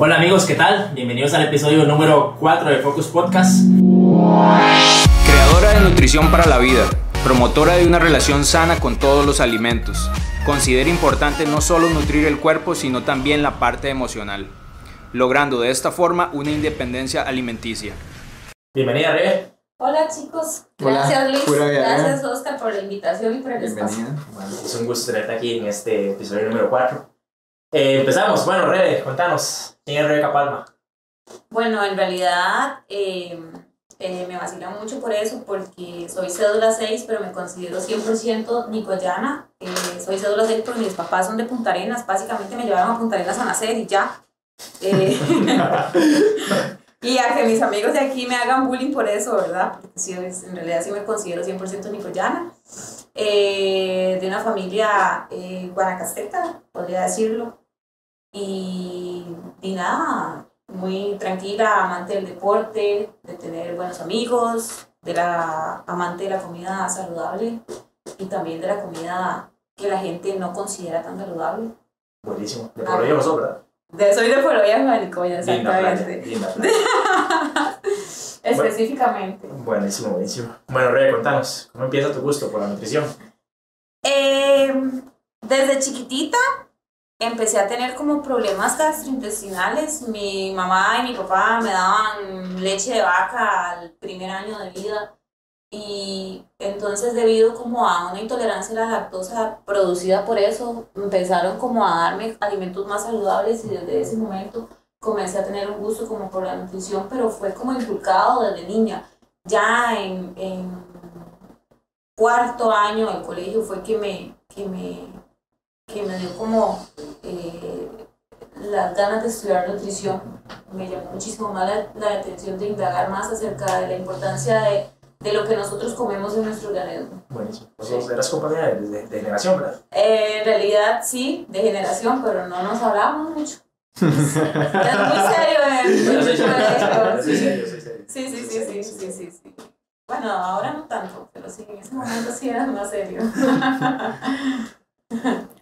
Hola amigos, ¿qué tal? Bienvenidos al episodio número 4 de Focus Podcast. Creadora de nutrición para la vida, promotora de una relación sana con todos los alimentos. Considera importante no solo nutrir el cuerpo, sino también la parte emocional, logrando de esta forma una independencia alimenticia. Bienvenida, Rebe. Hola chicos, Hola, gracias Luis, pura vida, gracias Oscar por la invitación y por el espacio. Bienvenida. Bueno, es un gusto tenerte aquí en este episodio número 4. Eh, empezamos. Bueno, Rebe, contanos. ¿Quién es Rebeca Palma? Bueno, en realidad eh, eh, me vacila mucho por eso, porque soy cédula 6, pero me considero 100% nicoyana. Eh, soy cédula 6 porque mis papás son de Punta Arenas, básicamente me llevaron a Punta Arenas a nacer y ya. Eh, y a que mis amigos de aquí me hagan bullying por eso, ¿verdad? Porque sí, en realidad sí me considero 100% nicoyana. De una familia guanacasteca, podría decirlo. Y, y nada, muy tranquila, amante del deporte, de tener buenos amigos, de la amante de la comida saludable y también de la comida que la gente no considera tan saludable. Buenísimo. De por ello no ¿verdad? De, soy de Linda playa. exactamente. Linda playa. Específicamente. Buenísimo, buenísimo. Bueno, Rebe, contanos. ¿Cómo empieza tu gusto por la nutrición? Eh, desde chiquitita empecé a tener como problemas gastrointestinales. Mi mamá y mi papá me daban leche de vaca al primer año de vida. Y entonces debido como a una intolerancia a la lactosa producida por eso, empezaron como a darme alimentos más saludables y desde ese momento comencé a tener un gusto como por la nutrición, pero fue como inculcado desde niña. Ya en, en cuarto año del colegio fue que me, que me, que me dio como eh, las ganas de estudiar nutrición. Me llamó muchísimo más la, la atención de indagar más acerca de la importancia de, de lo que nosotros comemos en nuestro organismo. Buenísimo. Vos sos- eras compañía de, de, de generación, ¿verdad? Eh, en realidad sí, de generación, pero no nos hablamos mucho. es muy serio sí. serio. Sí, sí, sí, sí, sí, sí, sí. Bueno, ahora no tanto, pero sí, en ese momento sí era más serio.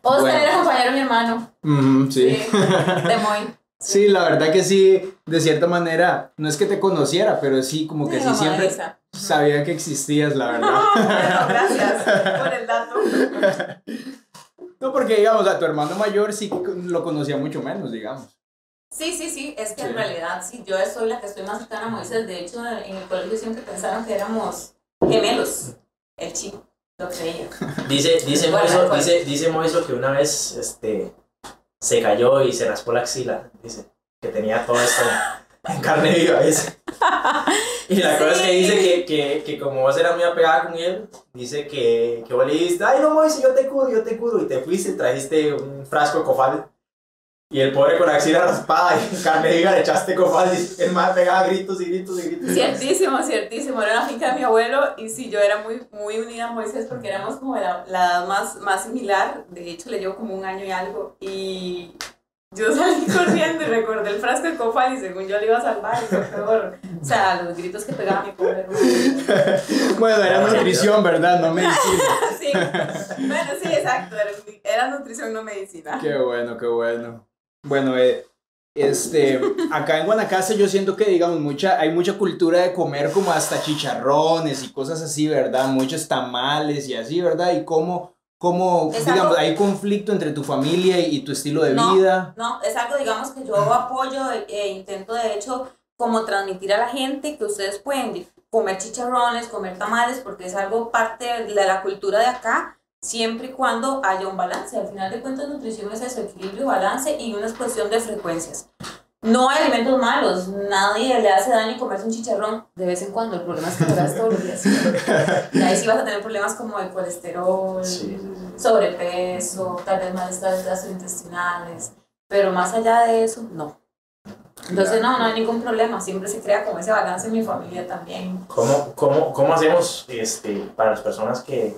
Oscar Bueno. era compañero de mi hermano. Sí. Sí, de. Sí, la verdad que sí, de cierta manera, no es que te conociera, pero sí, como que sí siempre Elisa. sabía que existías, la verdad. Bueno, gracias por el dato. No, porque digamos, a tu hermano mayor sí lo conocía mucho menos, digamos. Sí, sí, sí, es que Sí. en realidad sí, yo soy la que estoy más cercana a Moisés. De hecho, en el colegio siempre pensaron que éramos gemelos. El chico lo creía. Dice, dice, Bueno, Moiso, dice, dice Moiso que una vez este, se cayó y se raspó la axila. Dice que tenía todo esto en carne viva. Dice. Y la cosa es que dice que, que, que como vos eras muy apegada con él, dice que, que vos le dijiste, ay no Moiso, yo te curo, yo te curo. Y te fuiste, trajiste un frasco de cofal. Y el pobre con la axila raspada y carne viva le echaste cofal. Y el más pegaba gritos y gritos y gritos. Ciertísimo, ciertísimo. Era la finca de mi abuelo y sí, yo era muy, muy unida a Moisés porque éramos como la, la edad más, más similar. De hecho, le llevo como un año y algo. Y yo salí corriendo y recordé el frasco de copa y según yo le iba a salvar y fue peor. O sea, los gritos que pegaba mi pobre hermano. Bueno, era nutrición, ¿verdad? No medicina. Sí, bueno, sí, exacto. Era, era nutrición, no medicina. Qué bueno, qué bueno. Bueno, eh, este, acá en Guanacaste yo siento que, digamos, mucha, hay mucha cultura de comer como hasta chicharrones y cosas así, ¿verdad? Muchos tamales y así, ¿verdad? Y cómo, cómo Es digamos, algo- hay conflicto entre tu familia y, y tu estilo de No. vida. No, es algo, digamos, que yo apoyo e, e intento, de hecho, como transmitir a la gente que ustedes pueden comer chicharrones, comer tamales, porque es algo parte de la cultura de acá, siempre y cuando haya un balance. Al final de cuentas, nutrición es eso, equilibrio, balance y una cuestión de frecuencias. No hay alimentos malos, nadie le hace daño comerse un chicharrón de vez en cuando. El problema es que lo hagas todos los días. Y ahí sí vas a tener problemas como de colesterol, sí. sobrepeso, tal vez malestares gastrointestinales, pero más allá de eso, no. Entonces, no, no hay ningún problema, siempre se crea como ese balance en mi familia también. ¿Cómo, cómo, cómo hacemos este, para las personas que,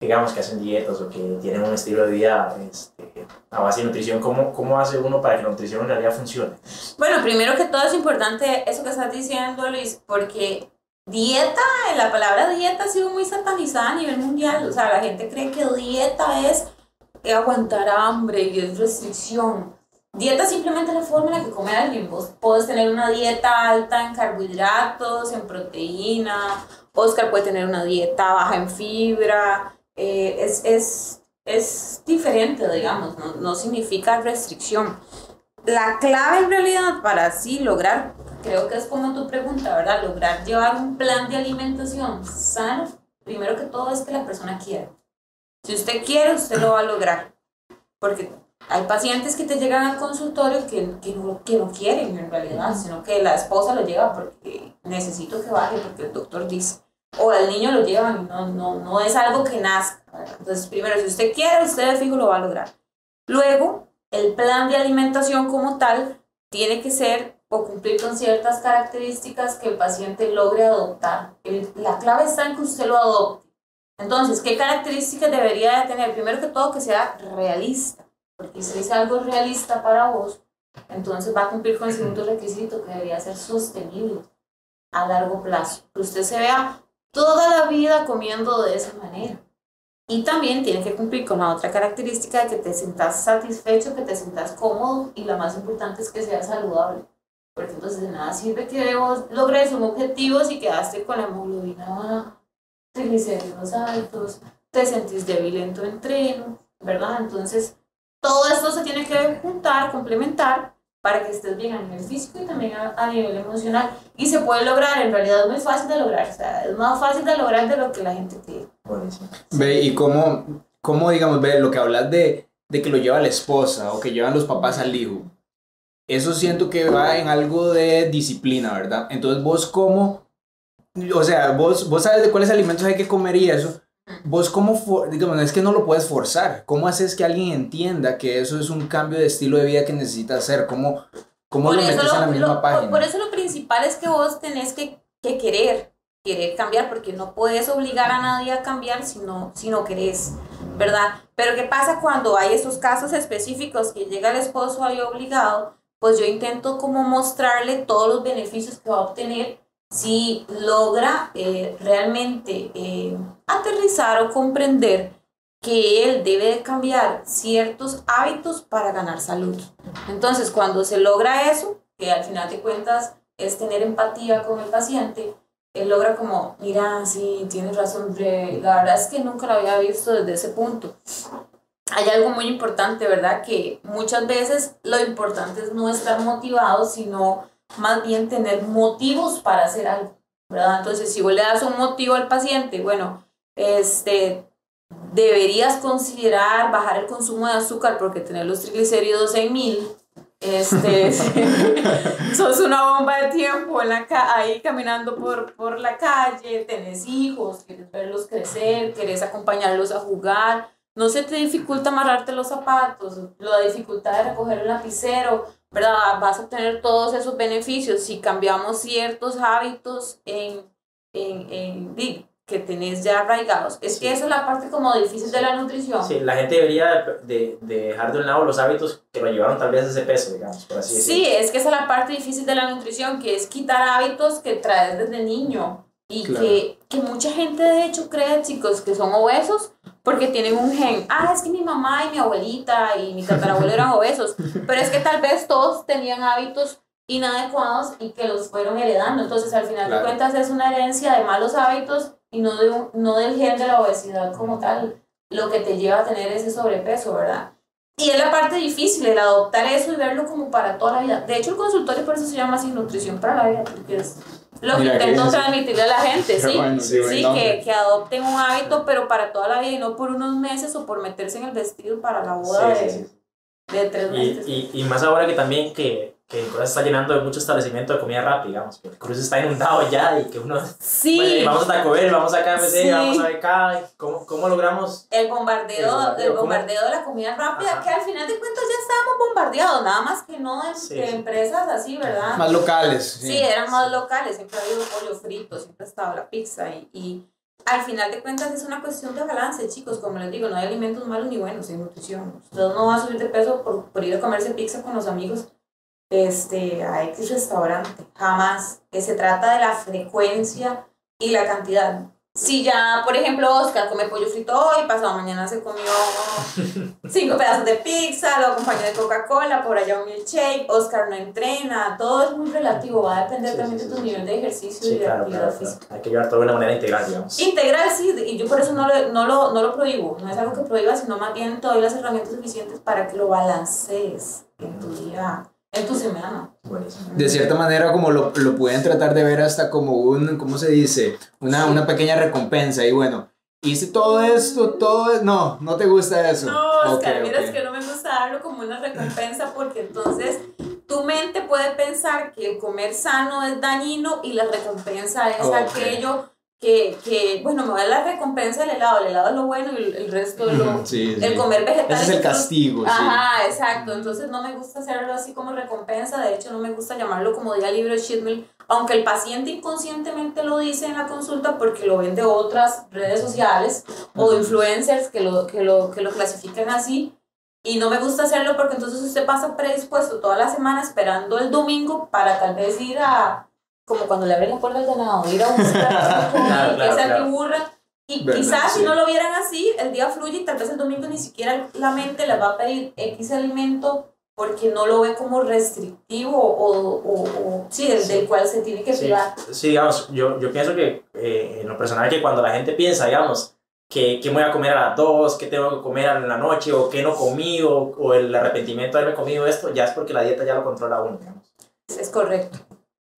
digamos, que hacen dietas o que tienen un estilo de vida este, a base de nutrición? ¿cómo, ¿Cómo hace uno para que la nutrición en realidad funcione? Bueno, primero que todo es importante eso que estás diciendo, Luis, porque dieta, la palabra dieta ha sido muy satanizada a nivel mundial. O sea, la gente cree que dieta es aguantar hambre y es restricción. Dieta es simplemente la forma en la que come alguien. Vos podés tener una dieta alta en carbohidratos, en proteína. Oscar puede tener una dieta baja en fibra. Eh, es, es, es diferente, digamos, no, no significa restricción. La clave en realidad para así lograr, creo que es como tu pregunta, ¿verdad? Lograr llevar un plan de alimentación sano, primero que todo es que la persona quiera. Si usted quiere, usted lo va a lograr. Porque hay pacientes que te llegan al consultorio que, que, no, que no quieren en realidad, sino que la esposa lo lleva porque necesito que baje, porque el doctor dice. O el niño lo lleva y no, no, no es algo que nazca. Entonces, primero, si usted quiere, usted de fijo lo va a lograr. Luego, el plan de alimentación como tal tiene que ser o cumplir con ciertas características que el paciente logre adoptar. El, la clave está en que usted lo adopte. Entonces, ¿qué características debería de tener? Primero que todo, que sea realista, porque si es algo realista para vos, entonces va a cumplir con el segundo requisito, que debería ser sostenible a largo plazo. Que usted se vea toda la vida comiendo de esa manera. Y también tiene que cumplir con la otra característica de que te sientas satisfecho, que te sientas cómodo y la más importante es que sea saludable. Porque entonces de nada sirve que vos logres un objetivo si quedaste con la hemoglobina baja, triglicéridos altos, te sentís débil en tu entreno, ¿verdad? Entonces todo esto se tiene que juntar, complementar para que estés bien a nivel físico y también a, a, nivel emocional. Y se puede lograr, en realidad es muy fácil de lograr, o sea, es más fácil de lograr de lo que la gente cree. Por eso. Ve, y cómo, cómo digamos, ve, lo que hablas de, de que lo lleva la esposa o que llevan los papás al hijo, eso siento que va en algo de disciplina, ¿verdad? Entonces vos cómo, o sea, vos, vos sabes de cuáles alimentos hay que comer y eso, vos cómo, digamos, es que no lo puedes forzar. ¿Cómo haces que alguien entienda que eso es un cambio de estilo de vida que necesita hacer? ¿Cómo, cómo lo metes lo, en la misma lo, página? Por, por, eso lo principal es que vos tenés que, que, querer, querer cambiar, porque no puedes obligar a nadie a cambiar si no, si no querés, ¿verdad? Pero ¿qué pasa cuando hay esos casos específicos que llega el esposo ahí obligado? Pues yo intento como mostrarle todos los beneficios que va a obtener si logra eh, realmente eh, aterrizar o comprender que él debe de cambiar ciertos hábitos para ganar salud. Entonces, cuando se logra eso, que al final de cuentas es tener empatía con el paciente, él logra como, mira, sí, tienes razón, la verdad es que nunca lo había visto desde ese punto. Hay algo muy importante, ¿verdad? Que muchas veces lo importante es no estar motivado, sino más bien tener motivos para hacer algo, ¿verdad? Entonces, si vos le das un motivo al paciente, bueno, este, deberías considerar bajar el consumo de azúcar porque tener los triglicéridos en mil, este, sos una bomba de tiempo en la ahí caminando por, por la calle, tenés hijos, quieres verlos crecer, querés acompañarlos a jugar, no se te dificulta amarrarte los zapatos, la dificultad de recoger el lapicero, ¿verdad? Vas a obtener todos esos beneficios si cambiamos ciertos hábitos en, en, en, que tenés ya arraigados. Es sí. que esa es la parte como difícil de la nutrición. Sí, la gente debería de, de dejar de un lado los hábitos que lo llevaron tal vez a ese peso, digamos, por así decirlo. Sí, es que esa es la parte difícil de la nutrición, que es quitar hábitos que traes desde niño. Y claro. que, que mucha gente de hecho cree, chicos, que son obesos porque tienen un gen. Ah, es que mi mamá y mi abuelita y mi tatarabuelo eran obesos. Pero es que tal vez todos tenían hábitos inadecuados y que los fueron heredando. Entonces, al final claro. de cuentas, es una herencia de malos hábitos y no, de un, no del gen de la obesidad como tal, lo que te lleva a tener ese sobrepeso, ¿verdad? Y es la parte difícil, el adoptar eso y verlo como para toda la vida. De hecho, el consultorio por eso se llama Sin Nutrición para la Vida, porque es lo que intento transmitirle a la gente, sí, bueno, sí, sí que, que, adopten un hábito, pero para toda la vida y no por unos meses o por meterse en el vestido para la boda sí, de, sí, de, tres meses. Y, y, y, más ahora que también que, que Cruz está llenando de mucho establecimiento de comida rápida, digamos, que Cruz está inundado ya y que uno... Sí. Bueno, vamos a Taco Bell, vamos a KFC, sí. vamos a BK, ¿cómo, ¿cómo logramos...? El bombardeo, el bombardeo, el bombardeo de la comida rápida, Ajá. que al final de cuentas ya estábamos bombardeados, nada más que no de, sí, empresas así, ¿verdad? Más locales. Sí, sí eran más locales, siempre ha habido pollo frito, siempre ha estado la pizza y, y al final de cuentas es una cuestión de balance, chicos. Como les digo, no hay alimentos malos ni buenos en nutrición. Usted no va a subir de peso por, por ir a comerse pizza con los amigos este, a X restaurante. Jamás. Que se trata de la frecuencia y la cantidad. si ya, por ejemplo, Oscar come pollo frito hoy, pasado mañana se comió cinco pedazos de pizza, lo acompañó de Coca-Cola, por allá un milkshake, Oscar no entrena, todo es muy relativo, va a depender Sí, también sí, de tu sí. nivel de ejercicio y de claro, actividad claro, claro. física. Hay que llevar todo de una manera integral, digamos. Integral, sí, y yo por eso no lo, no, lo, no lo prohíbo, no es algo que prohíba, sino más bien te doy las herramientas suficientes para que lo balancees en tu día, tu semana. De cierta manera, como lo, lo pueden tratar de ver hasta como un, ¿cómo se dice? Una, una pequeña recompensa. Y bueno, hice todo esto, todo es- No, no te gusta eso. No, Oscar, Ok, mira, ok. es que no me gusta darlo como una recompensa porque entonces tu mente puede pensar que el comer sano es dañino y la recompensa es Ok. aquello que, que, bueno, me voy a la recompensa del helado, el helado es lo bueno y el, resto es lo... Sí, sí. El comer vegetales. Ese es el castigo, sí. Ajá, exacto. Entonces no me gusta hacerlo así como recompensa. De hecho, no me gusta llamarlo como día libre cheat meal, aunque el paciente inconscientemente lo dice en la consulta porque lo ven de otras redes sociales o de influencers que lo, que lo, que lo clasifican así. Y no me gusta hacerlo porque entonces usted pasa predispuesto toda la semana esperando el domingo para tal vez ir a, como cuando le abren la puerta al ganado, ir a buscar Claro, claro, atiburra. Y Verdad, quizás sí. si no lo vieran así, el día fluye y tal vez el domingo ni siquiera la mente les va a pedir X alimento porque no lo ve como restrictivo o, o, o sí, del, Sí. del cual se tiene que privar. sí, digamos, yo, yo pienso que eh, en lo personal que cuando la gente piensa, digamos, que, que voy a comer a las 2, que tengo que comer en la noche, o que no comí, o, o el arrepentimiento de haberme comido esto, ya es porque la dieta ya lo controla uno, digamos. Es correcto.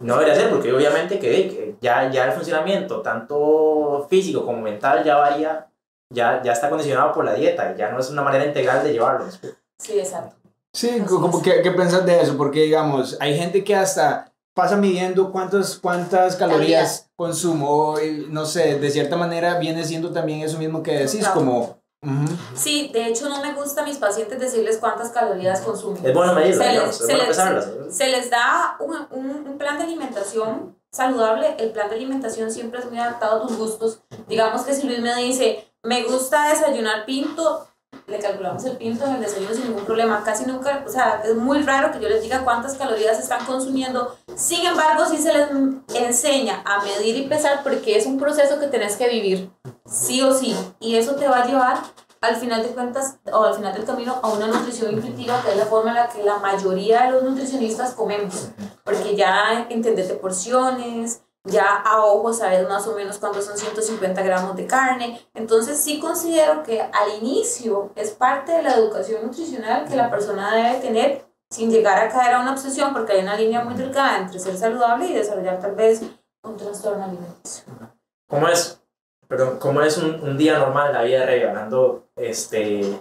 No debería ser, porque obviamente que, ya, ya el funcionamiento, tanto físico como mental, ya varía, ya, ya está condicionado por la dieta, y ya no es una manera integral de llevarlo. Sí, exacto. Sí, Así como es. que, ¿qué pensás de eso? Porque, digamos, hay gente que hasta pasa midiendo cuántas, cuántas calorías consumo, y, no sé, de cierta manera viene siendo también eso mismo que decís, Claro. como... Sí, de hecho no me gusta a mis pacientes decirles cuántas calorías consumen. Es bueno medirlo, Se les- es bueno. Se les da un, un, un plan de alimentación saludable. El plan de alimentación siempre es muy adaptado a tus gustos. Digamos que si Luis me dice, me gusta desayunar pinto, le calculamos el pinto en el desayuno sin ningún problema. Casi nunca, o sea, es muy raro que yo les diga cuántas calorías están consumiendo. Sin embargo, sí se les enseña a medir y pesar porque es un proceso que tenés que vivir, sí o sí. Y eso te va a llevar al final de cuentas o al final del camino a una nutrición intuitiva, que es la forma en la que la mayoría de los nutricionistas comemos, porque ya entendés de porciones, ya a ojo sabes más o menos cuántos son 150 gramos de carne, entonces sí considero que al inicio es parte de la educación nutricional que la persona debe tener sin llegar a caer a una obsesión, porque hay una línea muy delgada entre ser saludable y desarrollar tal vez un trastorno alimenticio. ¿Cómo es, perdón, cómo es un, un día normal la vida Rey, hablando este,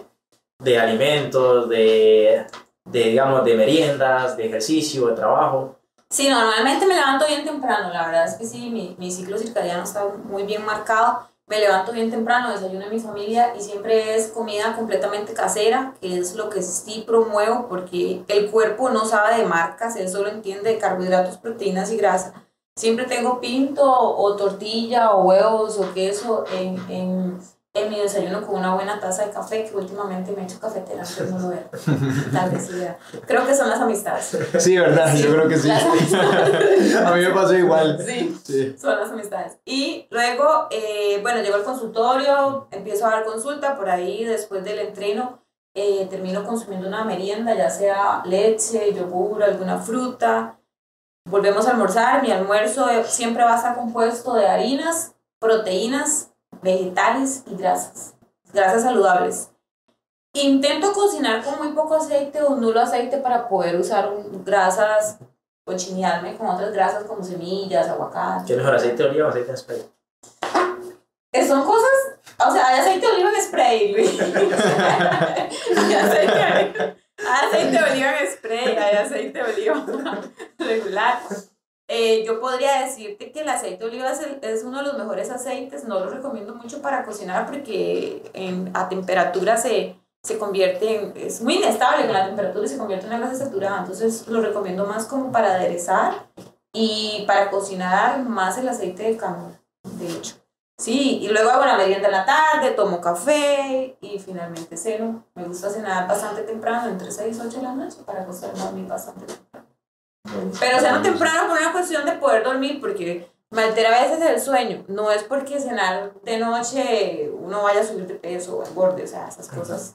de alimentos, de, de, digamos, de meriendas, de ejercicio, de trabajo? Sí, normalmente me levanto bien temprano, la verdad es que sí, mi, mi ciclo circadiano está muy bien marcado. Me levanto bien temprano, desayuno en mi familia y siempre es comida completamente casera, que es lo que sí promuevo porque el cuerpo no sabe de marcas, él solo entiende de carbohidratos, proteínas y grasa. Siempre tengo pinto o tortilla o huevos o queso en, en, en mi desayuno con una buena taza de café, que últimamente me he hecho cafetera, antes no lo era. Tal vez sí. Creo que son las amistades. Sí, ¿verdad? Yo creo que sí. A mí me pasó igual. Sí, Sí. son las amistades. Y luego, eh, bueno, llego al consultorio, empiezo a dar consulta, por ahí después del entreno eh, termino consumiendo una merienda, ya sea leche, yogur, alguna fruta. Volvemos a almorzar, mi almuerzo eh, siempre va a estar compuesto de harinas, proteínas, vegetales y grasas, grasas saludables. Intento cocinar con muy poco aceite o nulo aceite para poder usar grasas o chinearme con otras grasas como semillas, aguacate. ¿Qué mejor, aceite de oliva o aceite de spray? Eh, Son cosas, o sea, hay aceite de oliva en spray, Luis. Hay aceite de oliva en spray, hay aceite de oliva regular. Eh, yo podría decirte que el aceite de oliva es, el- es uno de los mejores aceites, no lo recomiendo mucho para cocinar porque en- a temperatura se, se convierte en, es muy inestable con la temperatura y se convierte en una grasa saturada, entonces lo recomiendo más como para aderezar y para cocinar más el aceite de canola, de hecho. Sí, y luego hago la merienda en la tarde, tomo café y finalmente ceno. Me gusta cenar bastante temprano, entre 6 y 8 de la noche, para acostarme a dormir bastante temprano. Pero ceno temprano por una cuestión de poder dormir, porque me altera a veces el sueño. No es porque cenar de noche uno vaya a subir de peso o engorde, o sea, esas cosas.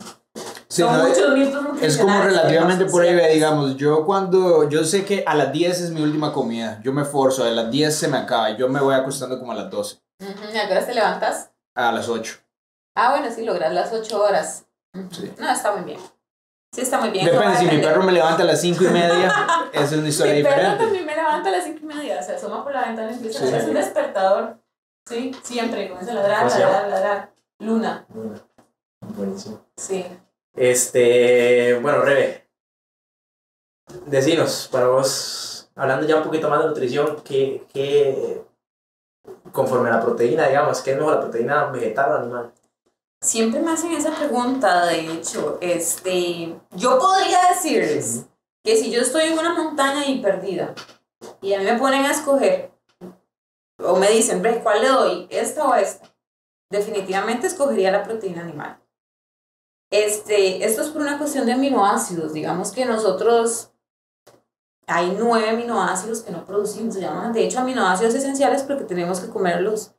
Sí, Son no, muchos mitos Es como relativamente por ahí, digamos, yo cuando, yo sé que a las 10 es mi última comida, yo me forzo, a las 10 se me acaba, yo me voy acostando como a las 12, Ujú, ¿y ¿A qué horas te levantas? a las 8. Ah, bueno, sí, logras las 8 horas. Ujú. Sí. No, está muy bien. Sí, está muy bien. Depende, si mi perro me levanta a las 5 y media, es una historia Mi perro diferente. también me levanta a las 5 y media, se asoma por la ventana y empieza Sí. a hacer un despertador. Sí, siempre, comienza a ladrar, ¿Cómo se ladrar, ladrar. Luna, Bueno, Buenísimo. sí. Este, bueno, Rebe, decinos, para vos, hablando ya un poquito más de nutrición, ¿qué, qué conforme a la proteína, digamos, qué es mejor, la proteína vegetal o animal? Siempre me hacen esa pregunta, de hecho, este, yo podría decirles que si yo estoy en una montaña y perdida y a mí me ponen a escoger o me dicen, ve, ¿cuál le doy? ¿Esta o esta? Definitivamente escogería la proteína animal. Este, esto es por una cuestión de aminoácidos. Digamos que nosotros hay nueve aminoácidos que no producimos, se llaman de hecho aminoácidos esenciales porque tenemos que comerlos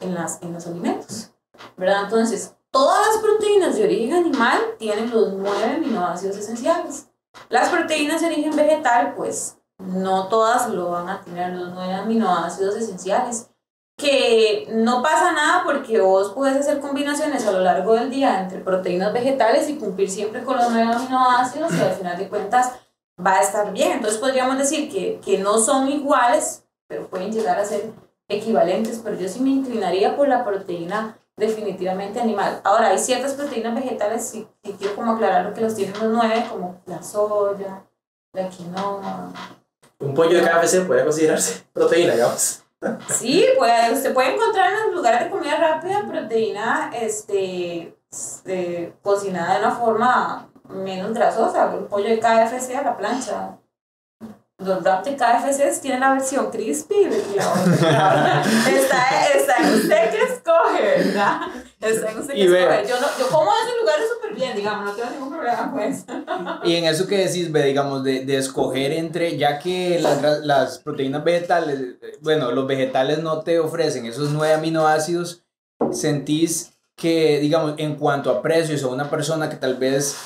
en, las, en los alimentos. ¿Verdad? Entonces, todas las proteínas de origen animal tienen los nueve aminoácidos esenciales. Las proteínas de origen vegetal, pues no todas lo van a tener los nueve aminoácidos esenciales. Que no pasa nada porque vos puedes hacer combinaciones a lo largo del día entre proteínas vegetales y cumplir siempre con los nueve aminoácidos y al final de cuentas va a estar bien. Entonces podríamos decir que, que no son iguales, pero pueden llegar a ser equivalentes, pero yo sí me inclinaría por la proteína definitivamente animal. Ahora, hay ciertas proteínas vegetales, sí, sí quiero como aclarar lo que los tienen los nueve, como la soya, la quinoa. Un pollo de KFC podría considerarse proteína, digamos. Sí, pues se puede encontrar en los lugares de comida rápida proteína este, este, cocinada de una forma menos grasosa. El pollo de KFC a la plancha. Los wraps de KFC tienen la versión crispy. y la otra- está, está en usted que escoge, ¿verdad? Está en usted que escoge. Yo, no, yo como esos lugares súper bien, digamos, no tengo ningún problema pues. Y en eso que decís, ve, digamos, de, de escoger entre, ya que las, las proteínas vegetales, bueno, los vegetales no te ofrecen esos nueve aminoácidos, sentís que, digamos, en cuanto a precios a una persona que tal vez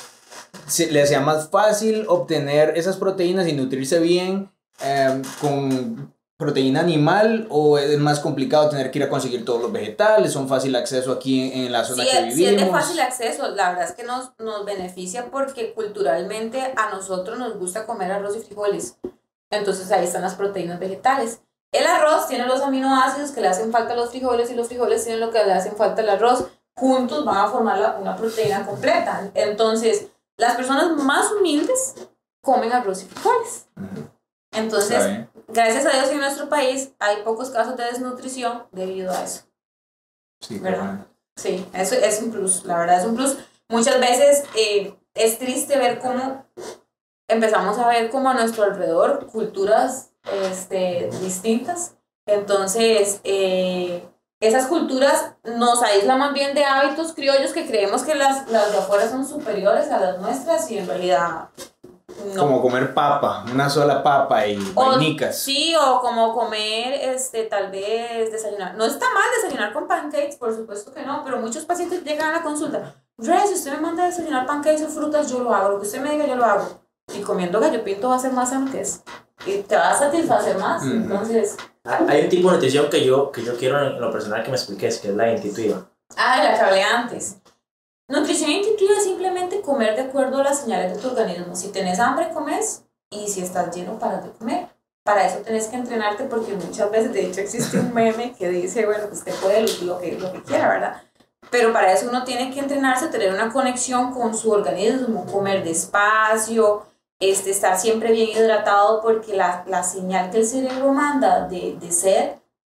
se- le sea más fácil obtener esas proteínas y nutrirse bien eh, con proteína animal o es más complicado tener que ir a conseguir todos los vegetales, son fácil acceso aquí en, en la zona Sí, que es- sí vivimos. es de fácil acceso, la verdad es que nos, nos beneficia porque culturalmente a nosotros nos gusta comer arroz y frijoles. Entonces ahí están las proteínas vegetales. El arroz tiene los aminoácidos que le hacen falta a los frijoles y los frijoles tienen lo que le hacen falta al arroz. Juntos van a formar la- una proteína completa. Entonces, las personas más humildes comen arroz y frijoles. Entonces, gracias a Dios en nuestro país hay pocos casos de desnutrición debido a eso. Sí, ¿verdad? Sí, eso es un plus, la verdad es un plus. Muchas veces eh, es triste ver cómo empezamos a ver como a nuestro alrededor culturas este, distintas. Entonces, eh, esas culturas nos aíslan más bien de hábitos criollos que creemos que las, las de afuera son superiores a las nuestras y en realidad no. Como comer papa, una sola papa y O- vainicas. Sí, o como comer, este, tal vez desayunar. No está mal desayunar con pancakes, por supuesto que no, pero muchos pacientes llegan a la consulta. Ray, si usted me manda a desayunar pancakes o frutas, yo lo hago. Lo que usted me diga, yo lo hago. Y comiendo gallo pinto va a ser más sano que eso. Y te va a satisfacer más. Ujú. Entonces, Ah, Hay un tipo de nutrición que yo, que yo quiero en lo personal que me expliques, que es la intuitiva. ah, la que hablé antes. Nutrición intuitiva es simplemente comer de acuerdo a las señales de tu organismo. Si tenés hambre, comes. Y si estás lleno, paras de comer. Para eso tenés que entrenarte porque muchas veces, de hecho, existe un meme que dice, bueno, pues usted puede lo que, lo que quiera, ¿verdad? Pero para eso uno tiene que entrenarse, tener una conexión con su organismo, comer despacio, este, estar siempre bien hidratado porque la, la señal que el cerebro manda de, de sed,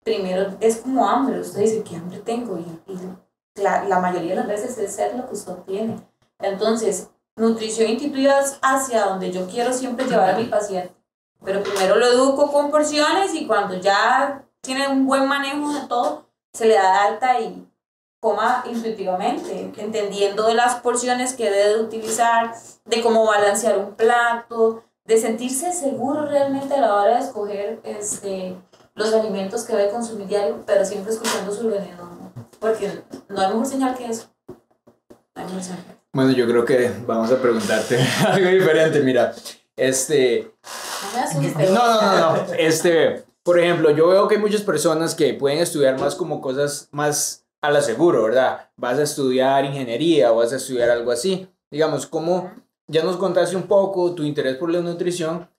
primero es como hambre. Usted dice, ¿qué hambre tengo? Y, y la, la mayoría de las veces es sed lo que usted tiene. Entonces, nutrición intuitiva es hacia donde yo quiero siempre llevar a mi paciente. Pero primero lo educo con porciones y cuando ya tiene un buen manejo de todo, se le da alta y coma intuitivamente, entendiendo de las porciones que debe utilizar, de cómo balancear un plato, de sentirse seguro realmente a la hora de escoger este, los alimentos que debe consumir diario, pero siempre escuchando su veneno, ¿no? porque no hay mejor señal que eso. No hay mejor señal. Bueno, yo creo que vamos a preguntarte algo diferente, mira. Este. No, no, no, no. Este, por ejemplo, yo veo que hay muchas personas que pueden estudiar más como cosas más a la seguro, ¿verdad? Vas a estudiar ingeniería o vas a estudiar algo así. Digamos, ¿cómo, ya nos contaste un poco tu interés por la nutrición,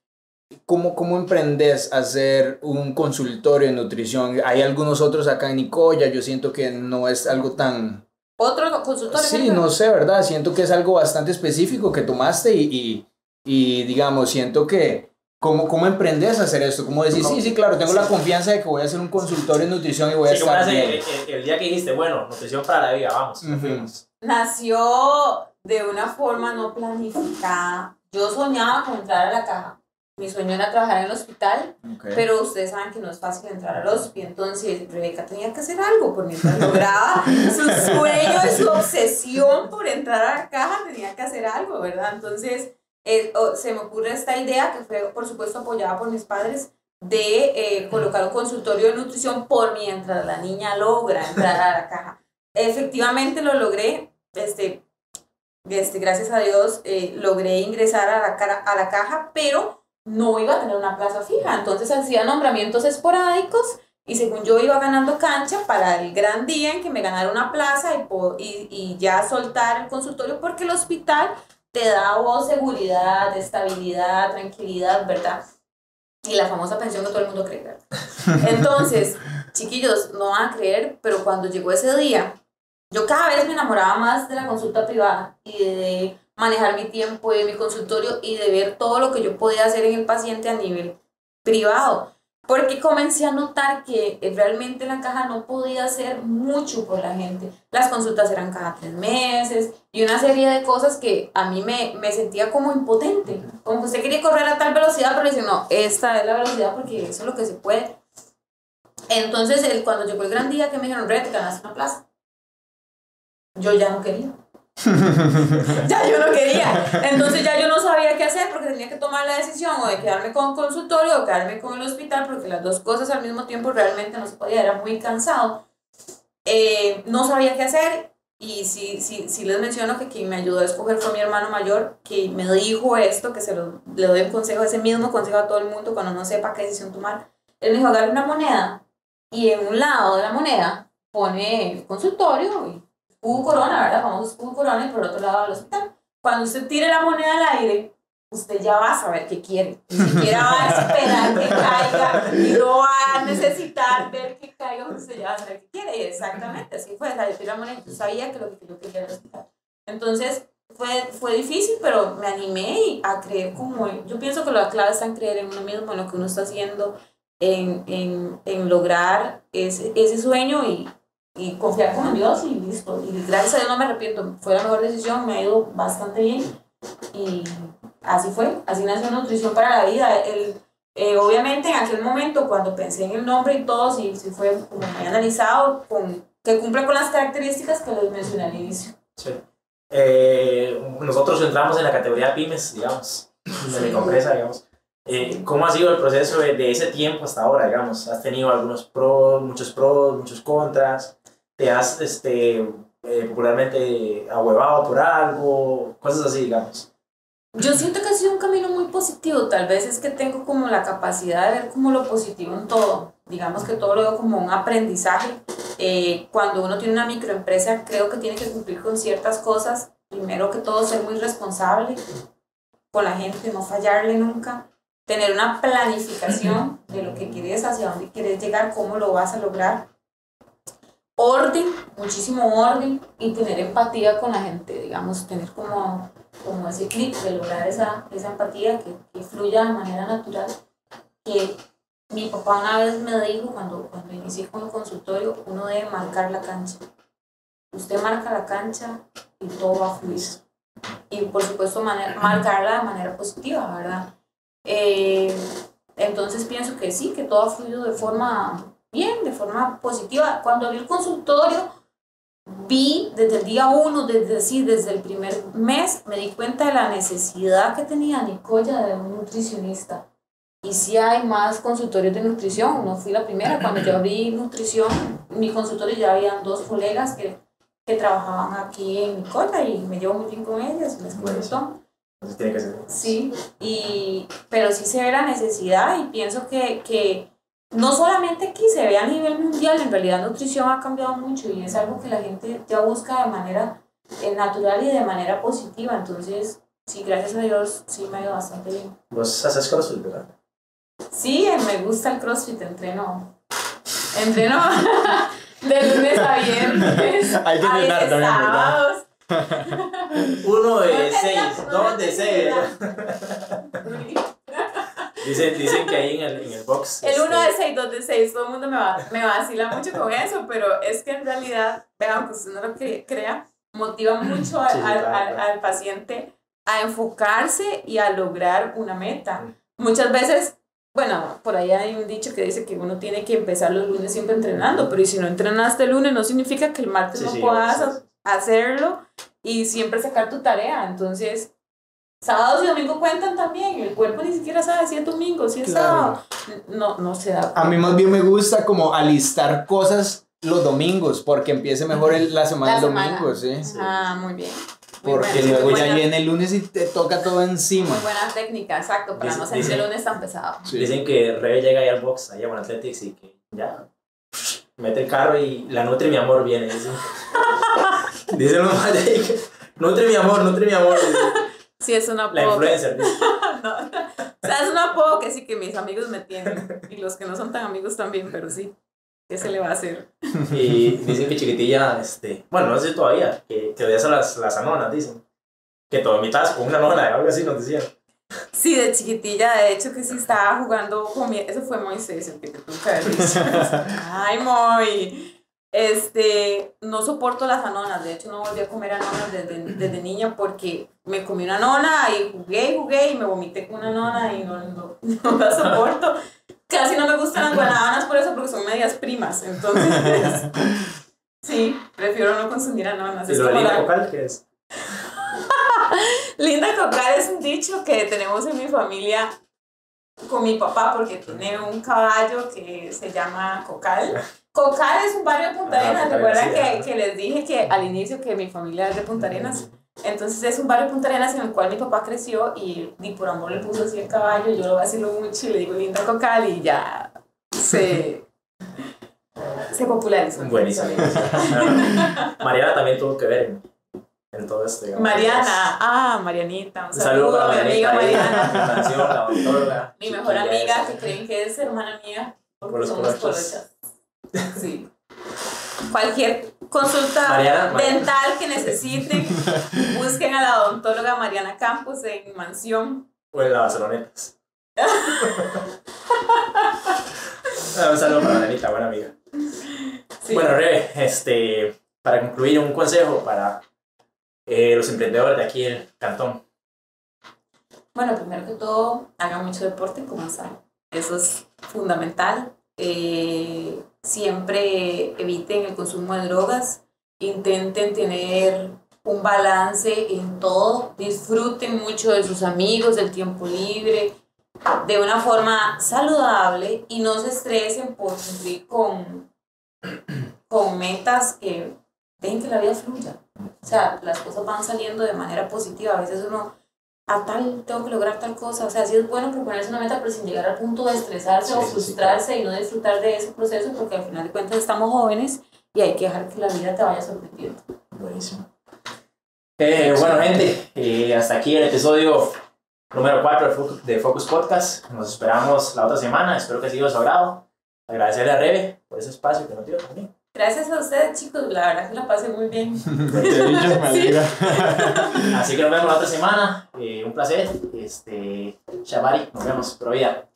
¿cómo, cómo emprendes a hacer un consultorio de nutrición? Hay algunos otros acá en Nicoya, yo siento que no es algo tan... Otro consultorio. Sí, no sé, ¿verdad? Siento que es algo bastante específico que tomaste y, y, y digamos, siento que... ¿Cómo, ¿Cómo emprendes a hacer esto? ¿Cómo decís, sí, sí, claro, tengo la confianza de que voy a hacer un consultorio de nutrición y voy a Sí, estar bien? el, el- el día que dijiste, bueno, nutrición para la vida, vamos. Ujú. fuimos. Nació de una forma no planificada. Yo soñaba con entrar a la caja. Mi sueño era trabajar en el hospital, Ok. pero ustedes saben que no es fácil entrar al hospital. Entonces, Rebeca tenía que hacer algo por mientras lograba su sueño y su obsesión por entrar a la caja, tenía que hacer algo, ¿verdad? Entonces, eh, oh, se me ocurre esta idea, que fue, por supuesto, apoyada por mis padres, de eh, colocar un consultorio de nutrición por mientras la niña logra entrar a la caja. Efectivamente lo logré, este, este, gracias a Dios eh, logré ingresar a la, cara, a la caja, pero no iba a tener una plaza fija, entonces hacía nombramientos esporádicos y según yo iba ganando cancha para el gran día en que me ganara una plaza y, y, y ya soltar el consultorio porque el hospital te da a vos seguridad, estabilidad, tranquilidad, ¿verdad? Y la famosa pensión que todo el mundo cree, ¿verdad? Entonces, chiquillos, no van a creer, pero cuando llegó ese día, yo cada vez me enamoraba más de la consulta privada y de manejar mi tiempo de mi consultorio y de ver todo lo que yo podía hacer en el paciente a nivel privado. Porque comencé a notar que eh, realmente la caja no podía hacer mucho por la gente. Las consultas eran cada tres meses y una serie de cosas que a mí me, me sentía como impotente. Como que usted quería correr a tal velocidad, pero dice, no, esta es la velocidad porque eso es lo que se puede. Entonces, cuando llegó el gran día que me dijeron, Red, te ganaste una plaza. Yo ya no quería. Ya yo no quería. Entonces ya yo no sabía qué hacer porque tenía que tomar la decisión o de quedarme con consultorio o quedarme con el hospital porque las dos cosas al mismo tiempo realmente no se podía, era muy cansado. Eh, no sabía qué hacer y sí, sí, sí les menciono que quien me ayudó a escoger fue mi hermano mayor que me dijo esto, que se lo, le doy un consejo, ese mismo consejo a todo el mundo cuando no sepa qué decisión tomar. Él me dijo, agarre una moneda y en un lado de la moneda pone el consultorio y escudo corona, ¿verdad? Famoso escudo corona y por otro lado el hospital. Cuando usted tire la moneda al aire, usted ya va a saber qué quiere. Ni siquiera va a esperar que caiga y no va a necesitar ver que caiga, usted ya va a saber qué quiere. Y exactamente, así fue. O sea, yo tiré la moneda yo sabía que lo que yo quería era el hospital. Entonces, fue, fue difícil, pero me animé a creer como... Yo pienso que la clave está en creer en uno mismo, en lo que uno está haciendo, en, en, en lograr ese, ese sueño y, y confiar con Dios y listo. Y gracias a Dios no me arrepiento. Fue la mejor decisión, me ha ido bastante bien. Y así fue, así nació Nutrición para la Vida. El, eh, obviamente en aquel momento cuando pensé en el nombre y todo, sí, sí fue como muy analizado, con, que cumple con las características que les mencioné al inicio. Sí. Eh, nosotros entramos en la categoría pymes, digamos, de mi empresa, digamos. Eh, ¿Cómo ha sido el proceso de, de ese tiempo hasta ahora, digamos? ¿Has tenido algunos pros, muchos pros, muchos contras? ¿Te has, este, eh, popularmente, ahuevado por algo? Cosas así, digamos. Yo siento que ha sido un camino muy positivo, tal vez es que tengo como la capacidad de ver como lo positivo en todo, digamos que todo lo veo como un aprendizaje. Eh, cuando uno tiene una microempresa creo que tiene que cumplir con ciertas cosas, primero que todo ser muy responsable con la gente, no fallarle nunca, tener una planificación de lo que quieres, hacia dónde quieres llegar, cómo lo vas a lograr. Orden, muchísimo orden y tener empatía con la gente, digamos, tener como como ese clic de lograr esa, esa empatía que, que fluya de manera natural. Que mi papá una vez me dijo cuando, cuando inicié con el consultorio, uno debe marcar la cancha. Usted marca la cancha y todo va a fluir. Y por supuesto manera, marcarla de manera positiva, ¿verdad? Eh, entonces pienso que sí, que todo ha fluido de forma bien, de forma positiva. Cuando abrí el consultorio, vi desde el día uno, desde, sí, desde el primer mes, me di cuenta de la necesidad que tenía Nicoya de un nutricionista. y sí hay más consultorios de nutrición. No fui la primera. Cuando yo abrí nutrición, mi consultorio ya habían dos colegas que, que trabajaban aquí en Nicola y me llevo muy bien con ellas, les cuento. Entonces tiene que ser. Sí, y, pero sí se ve la necesidad y pienso que, que no solamente aquí, se ve a nivel mundial, en realidad nutrición ha cambiado mucho y es algo que la gente ya busca de manera eh, natural y de manera positiva. Entonces, sí, gracias a Dios, sí me ha ido bastante bien. Vos haces crossfit, ¿verdad? Sí, eh, me gusta el CrossFit, entreno. Entreno de lunes a viernes. Hay que a entrenar veces también, ¿verdad? sábados. Uno de No seis, dos de seis. Dicen, dicen que ahí en el, en el box. El este, 1 de 6, 2 de 6, todo el mundo me, va, me vacila mucho con eso, pero es que en realidad, vean, que usted no lo cre- crea, motiva mucho al, Sí, al- claro, al- claro. al paciente a enfocarse y a lograr una meta. Mm. Muchas veces, bueno, por ahí hay un dicho que dice que uno tiene que empezar los lunes siempre entrenando, pero y si no entrenaste el lunes no significa que el martes Sí, no sí, puedas hacerlo y siempre sacar tu tarea. Entonces, sábados y domingos cuentan también. El cuerpo ni siquiera sabe si es domingo, si es Claro. sábado. No, no se da. A mí más bien me gusta como alistar cosas los domingos, porque empiece mejor el- la semana La el semana. domingo, sí. Sí. Ah, muy bien. Muy Porque buena, luego ya viene el lunes y te toca todo encima. Muy buena técnica, exacto, para Dice- no sentir el lunes tan pesado. Sí. Dicen que Rebe llega ahí al box, allá a Athletics y que ya. Mete el carro y la nutre mi amor viene. Dicen, dicen los más de ahí que, Nutre mi amor, nutre mi amor. dice, Sí, es un La apodo. que- influencer. dice. no, o sea, es un apodo que sí que mis amigos me tienen. Y los que no son tan amigos también, pero sí. ¿Qué se le va a hacer? Y dicen que chiquitilla, este, bueno, no sé si todavía, que, que odias a las, las anonas, dicen. Que todo imitas con una nona, algo así nos decían. Sí, de chiquitilla, de hecho que sí estaba jugando con mi... Eso fue Moisés, el que te tuvo que haber dicho. Ay, Moy. Este, no soporto las anonas, de hecho no volví a comer anonas desde, desde niña porque me comí una nona y jugué y jugué y me vomité con una nona y no, no, no la soporto. Casi no me gustan las guanabanas por eso, porque son medias primas, entonces... Sí, prefiero no consumir anonas. ¿Y lo la- Cocal qué es? Linda Cocal es un dicho que tenemos en mi familia con mi papá porque tiene un caballo que se llama Cocal. Cocal es un barrio de Punta Ah, Arenas. Sí, que, que les dije que al inicio que mi familia es de Punta Arenas. Entonces es un barrio de Punta Arenas en el cual mi papá creció y, y por amor le puso así el caballo. Yo lo vacilo mucho y le digo Linda Cocal y ya se, se popularizó. Buenísimo. Mariana también tuvo que ver en, todo esto. digamos. Mariana, ah, Marianita, un Un saludo saludo, para mi amiga Mariana. la canción, la odontóloga, Mi mejor amiga que creen que es hermana mía porque Por los somos colochas. Sí. Cualquier consulta Mariana, Mariana. dental que necesiten, busquen a la odontóloga Mariana Campos en Mansión. O en la Barcelonetas. Ah, un saludo para Marianita, buena amiga. Sí. Bueno, Rebe, este, para concluir, un consejo para eh, los emprendedores de aquí del cantón. Bueno, primero que todo, hagan mucho deporte como saben. Eso es fundamental. Eh, siempre eviten el consumo de drogas. Intenten tener un balance en todo. Disfruten mucho de sus amigos, del tiempo libre, de una forma saludable y no se estresen por cumplir con, con metas que dejen que la vida fluya. O sea, las cosas van saliendo de manera positiva. A veces uno a tal, tengo que lograr tal cosa. O sea, sí es bueno proponerse una meta, pero sin llegar al punto de estresarse Sí, o sí, frustrarse y no disfrutar de ese proceso, porque al final de cuentas estamos jóvenes y hay que dejar que la vida te vaya sorprendiendo. Buenísimo. Eh, bueno, gente, eh, hasta aquí el episodio número 4 de Focus, Podcast. Nos esperamos la otra semana. Espero que haya sido de su agrado. Agradecerle a Rebe por ese espacio que nos dio también. Gracias a ustedes, chicos. La verdad que la pasé muy bien. Te he dicho, me alegra. Así que nos vemos la otra semana. Eh, un placer. Este, Shabari, nos vemos. Pro vida.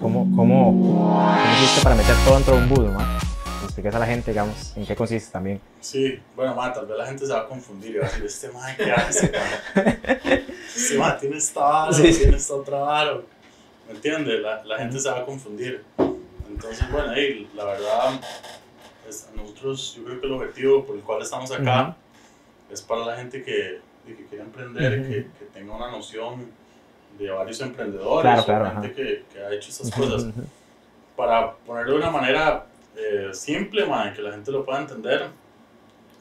¿Cómo, cómo, cómo hiciste para meter todo dentro de un budo, ma? Expliques a la gente, digamos, en qué consiste también. Sí, bueno, ma, tal vez la gente se va a confundir y va a decir, este ma, ¿qué hace? ma? Este ma tiene esta vara, Sí, sí. tiene esta otra vara. ¿Me entiendes? La, la gente se va a confundir. Entonces, bueno, ahí, la verdad, nosotros, yo creo que el objetivo por el cual estamos acá es para la gente que, que quiere emprender, Ujú. que, que tenga una noción de varios emprendedores Claro, claro, gente que, que ha hecho esas cosas. Para ponerlo de una manera eh, simple, man, que la gente lo pueda entender,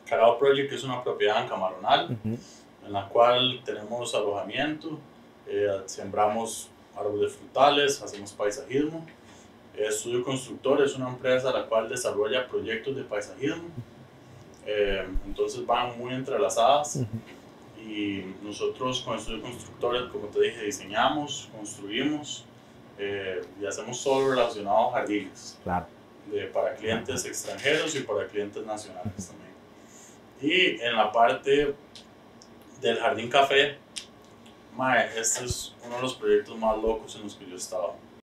Carao Project es una propiedad en Camaronal en la cual tenemos alojamiento, eh, sembramos árboles frutales, hacemos paisajismo. Estudio Constructor es una empresa la cual desarrolla proyectos de paisajismo. Eh, entonces van muy entrelazadas y nosotros con Estudio Constructores, como te dije, diseñamos, construimos eh, y hacemos todo relacionado a jardines Claro. de, para clientes extranjeros y para clientes nacionales también. Y en la parte del jardín café, mae, este es uno de los proyectos más locos en los que yo he estado.